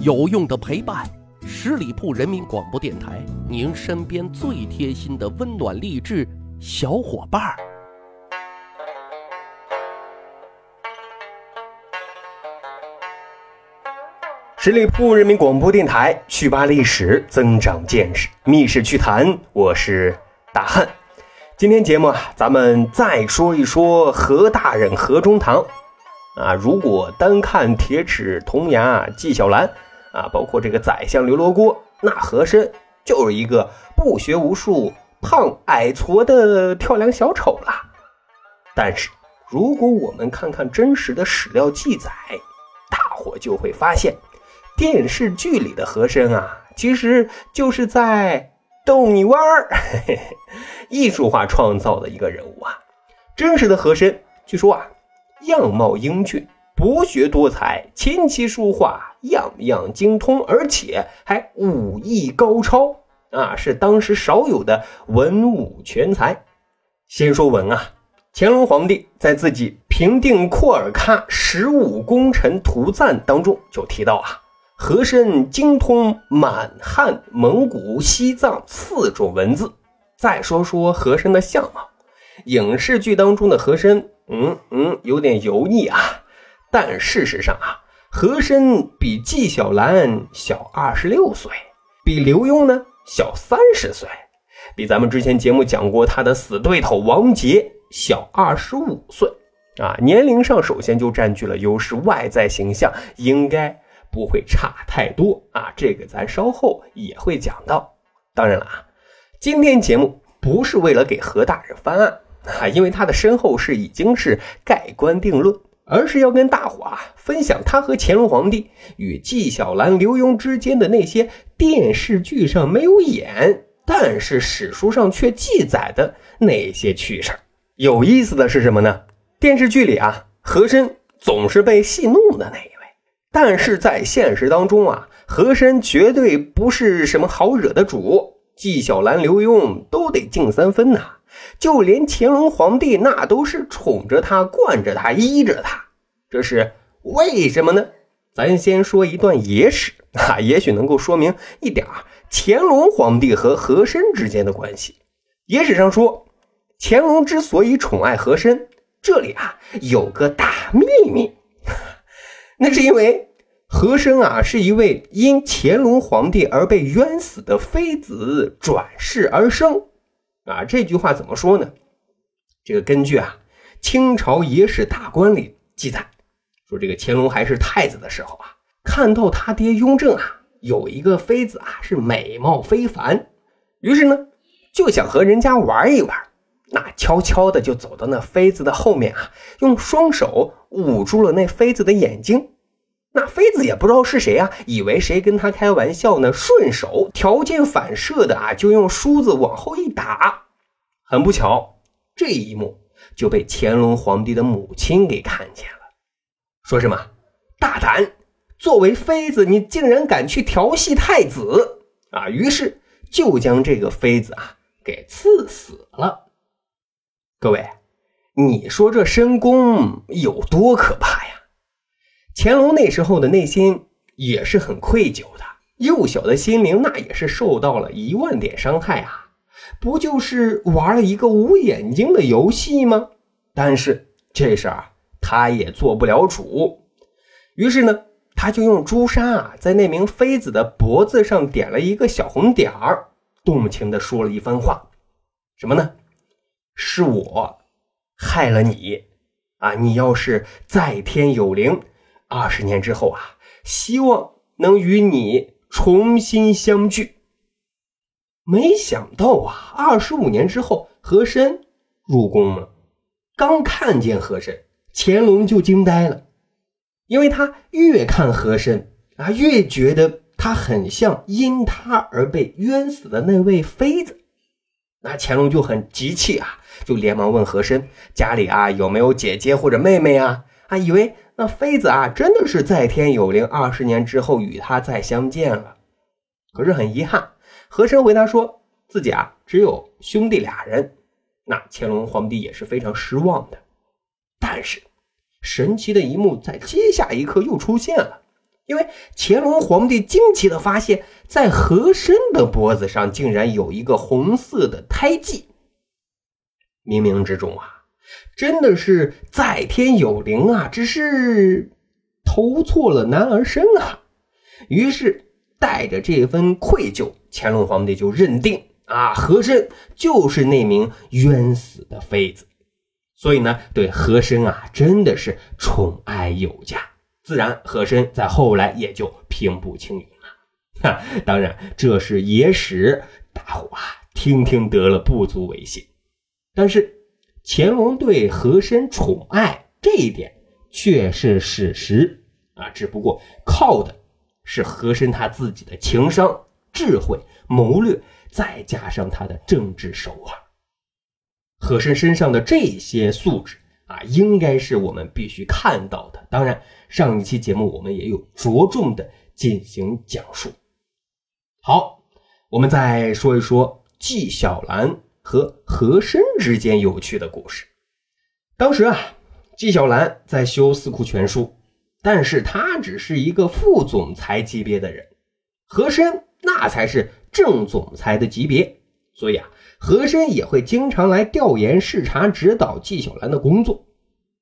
有用的陪伴，十里铺人民广播电台，您身边最贴心的温暖励志小伙伴儿。十里铺人民广播电台，趣吧历史，增长见识，密室趣谈，我是大汉。今天节目啊，咱们再说一说何大人何中堂。啊，如果单看铁齿铜牙纪晓岚啊，包括这个宰相刘罗锅，那和珅就是一个不学无术、胖矮矬的跳梁小丑了。但是，如果我们看看真实的史料记载，大伙就会发现，电视剧里的和珅啊，其实就是在逗你玩儿，艺术化创造的一个人物啊。真实的和珅，据说啊。样貌英俊，博学多才，琴棋书画样样精通，而且还武艺高超啊，是当时少有的文武全才。先说文啊，乾隆皇帝在自己平定廓尔喀十五功臣图赞当中就提到啊，和珅精通满汉、蒙古、西藏四种文字。再说说和珅的相貌，影视剧当中的和珅。嗯嗯，有点油腻啊，但事实上啊，和珅比纪晓岚小二十六岁，比刘墉呢小三十岁，比咱们之前节目讲过他的死对头王杰小二十五岁啊，年龄上首先就占据了优势，外在形象应该不会差太多啊，这个咱稍后也会讲到。当然了啊，今天节目不是为了给何大人翻案。啊，因为他的身后事已经是盖棺定论，而是要跟大伙啊分享他和乾隆皇帝与纪晓岚、刘墉之间的那些电视剧上没有演，但是史书上却记载的那些趣事有意思的是什么呢？电视剧里啊，和珅总是被戏弄的那一位，但是在现实当中啊，和珅绝对不是什么好惹的主，纪晓岚、刘墉都得敬三分呐。就连乾隆皇帝那都是宠着他、惯着他、依着他，这是为什么呢？咱先说一段野史啊，也许能够说明一点乾隆皇帝和和珅之间的关系。野史上说，乾隆之所以宠爱和珅，这里啊有个大秘密，那是因为和珅啊是一位因乾隆皇帝而被冤死的妃子转世而生。啊，这句话怎么说呢？这个根据啊《清朝野史大观》里记载，说这个乾隆还是太子的时候啊，看到他爹雍正啊有一个妃子啊是美貌非凡，于是呢就想和人家玩一玩，那悄悄的就走到那妃子的后面啊，用双手捂住了那妃子的眼睛。那妃子也不知道是谁啊，以为谁跟他开玩笑呢，顺手条件反射的啊，就用梳子往后一打。很不巧，这一幕就被乾隆皇帝的母亲给看见了，说什么大胆，作为妃子，你竟然敢去调戏太子啊！于是就将这个妃子啊给赐死了。各位，你说这深宫有多可怕？乾隆那时候的内心也是很愧疚的，幼小的心灵那也是受到了一万点伤害啊！不就是玩了一个无眼睛的游戏吗？但是这事儿他也做不了主，于是呢，他就用朱砂啊，在那名妃子的脖子上点了一个小红点儿，动情的说了一番话，什么呢？是我害了你啊！你要是在天有灵。二十年之后啊，希望能与你重新相聚。没想到啊，二十五年之后，和珅入宫了。刚看见和珅，乾隆就惊呆了，因为他越看和珅啊，越觉得他很像因他而被冤死的那位妃子。那乾隆就很急气啊，就连忙问和珅家里啊有没有姐姐或者妹妹啊？啊，以为。那妃子啊，真的是在天有灵，二十年之后与他再相见了。可是很遗憾，和珅回答说自己啊只有兄弟俩人。那乾隆皇帝也是非常失望的。但是神奇的一幕在接下一刻又出现了。因为乾隆皇帝惊奇的发现，在和珅的脖子上竟然有一个红色的胎记。冥冥之中啊，真的是在天有灵啊！只是投错了男儿身啊。于是带着这份愧疚，乾隆皇帝就认定啊，和珅就是那名冤死的妃子。所以呢，对和珅啊，真的是宠爱有加。自然，和珅在后来也就平步青云了。哈，当然这是野史，大伙啊听听得了，不足为信。但是乾隆对和珅宠爱这一点却是事实啊，只不过靠的是和珅他自己的情商、智慧、谋略，再加上他的政治手腕。和珅身上的这些素质啊，应该是我们必须看到的。当然，上一期节目我们也有着重的进行讲述。好，我们再说一说纪晓岚。和和珅之间有趣的故事。当时啊，纪晓岚在修《四库全书》，但是他只是一个副总裁级别的人，和珅那才是正总裁的级别，所以啊，和珅也会经常来调研、视察、指导纪晓岚的工作。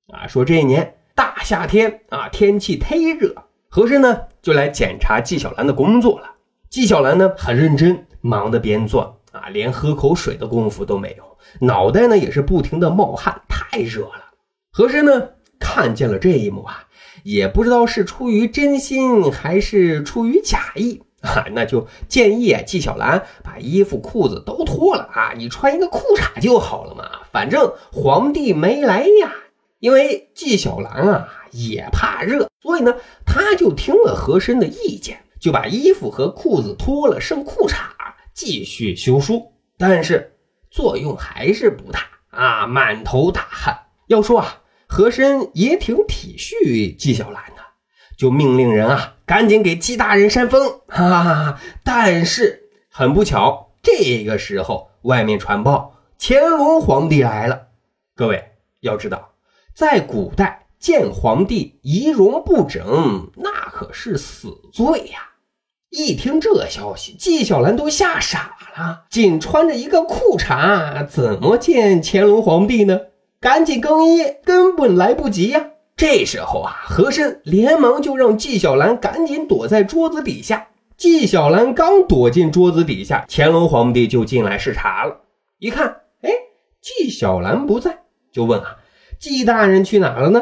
啊，说这一年大夏天啊，天气忒热，和珅呢就来检查纪晓岚的工作了。纪晓岚呢很认真，忙得边做。啊，连喝口水的功夫都没有，脑袋呢也是不停的冒汗，太热了。和珅呢看见了这一幕啊，也不知道是出于真心还是出于假意啊，那就建议纪晓岚把衣服裤子都脱了啊，你穿一个裤衩就好了嘛，反正皇帝没来呀。因为纪晓岚啊也怕热，所以呢他就听了和珅的意见，就把衣服和裤子脱了，剩裤衩。继续修书，但是作用还是不大啊，满头大汗。要说啊，和珅也挺体恤纪晓岚的，就命令人啊，赶紧给纪大人扇风。哈哈，但是很不巧，这个时候外面传报乾隆皇帝来了。各位要知道，在古代见皇帝仪容不整，那可是死罪呀。一听这消息，纪晓岚都吓傻了。仅穿着一个裤衩，怎么见乾隆皇帝呢？赶紧更衣，根本来不及呀！这时候啊，和珅连忙就让纪晓岚赶紧躲在桌子底下。纪晓岚刚躲进桌子底下，乾隆皇帝就进来视察了。一看，哎，纪晓岚不在，就问啊：“纪大人去哪了呢？”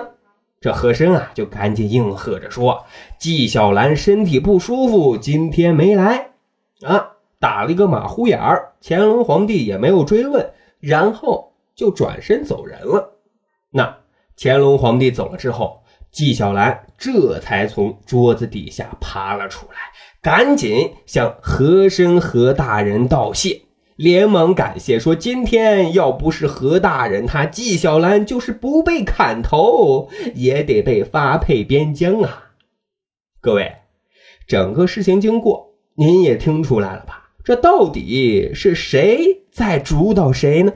这和珅啊，就赶紧应和着说：“纪晓岚身体不舒服，今天没来。”啊，打了一个马虎眼儿。乾隆皇帝也没有追问，然后就转身走人了。那乾隆皇帝走了之后，纪晓岚这才从桌子底下爬了出来，赶紧向和珅和大人道谢。连忙感谢说：“今天要不是何大人，他纪晓岚就是不被砍头，也得被发配边疆啊！”各位，整个事情经过您也听出来了吧？这到底是谁在主导谁呢？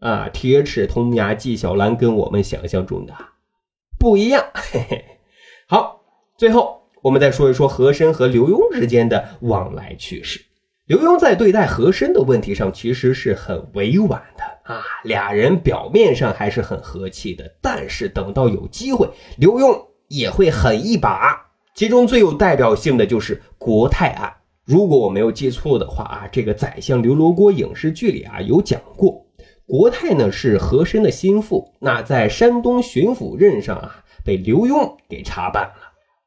啊，铁齿铜牙纪晓岚跟我们想象中的不一样。嘿嘿。好，最后我们再说一说和珅和刘墉之间的往来趣事。刘墉在对待和珅的问题上其实是很委婉的啊，俩人表面上还是很和气的，但是等到有机会，刘墉也会狠一把。其中最有代表性的就是国泰案。如果我没有记错的话啊，这个《宰相刘罗锅》影视剧里啊有讲过，国泰呢是和珅的心腹，那在山东巡抚任上啊被刘墉给查办了。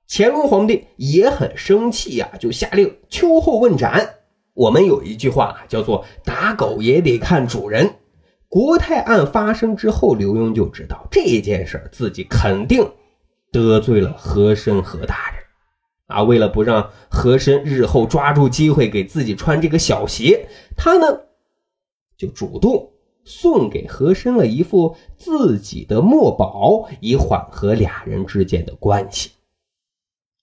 乾隆皇帝也很生气呀，就下令秋后问斩。我们有一句话叫做“打狗也得看主人”。国泰案发生之后，刘墉就知道这件事自己肯定得罪了和珅和大人啊。为了不让和珅日后抓住机会给自己穿这个小鞋，他呢就主动送给和珅了一副自己的墨宝，以缓和俩人之间的关系。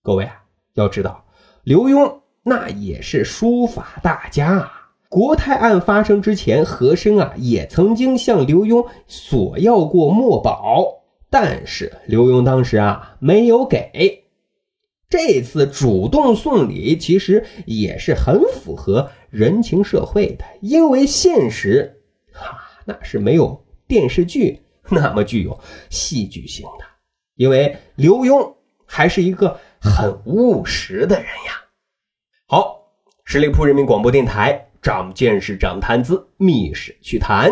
各位啊，要知道刘墉。那也是书法大家啊！国泰案发生之前，和珅啊也曾经向刘墉索要过墨宝，但是刘墉当时啊没有给。这次主动送礼，其实也是很符合人情社会的，因为现实，哈，那是没有电视剧那么具有戏剧性的。因为刘墉还是一个很务实的人呀。好，十里铺人民广播电台，长见识，长谈资，密室趣谈。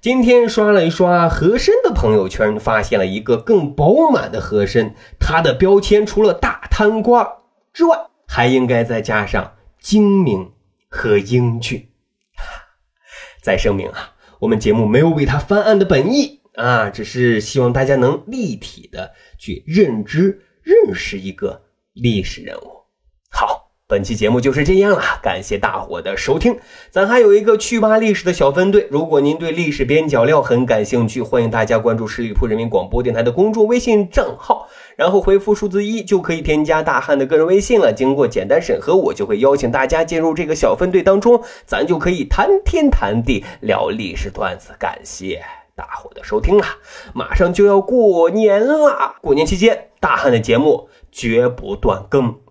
今天刷了一刷和珅的朋友圈，发现了一个更饱满的和珅。他的标签除了大贪官之外，还应该再加上精明和英俊。再声明啊，我们节目没有为他翻案的本意啊，只是希望大家能立体的去认知、认识一个历史人物。本期节目就是这样了，感谢大伙的收听。咱还有一个趣吧历史的小分队，如果您对历史边角料很感兴趣，欢迎大家关注十里铺人民广播电台的公众微信账号，然后回复数字一就可以添加大汉的个人微信了。经过简单审核，我就会邀请大家进入这个小分队当中，咱就可以谈天谈地聊历史段子。感谢大伙的收听了，马上就要过年了，过年期间大汉的节目绝不断更。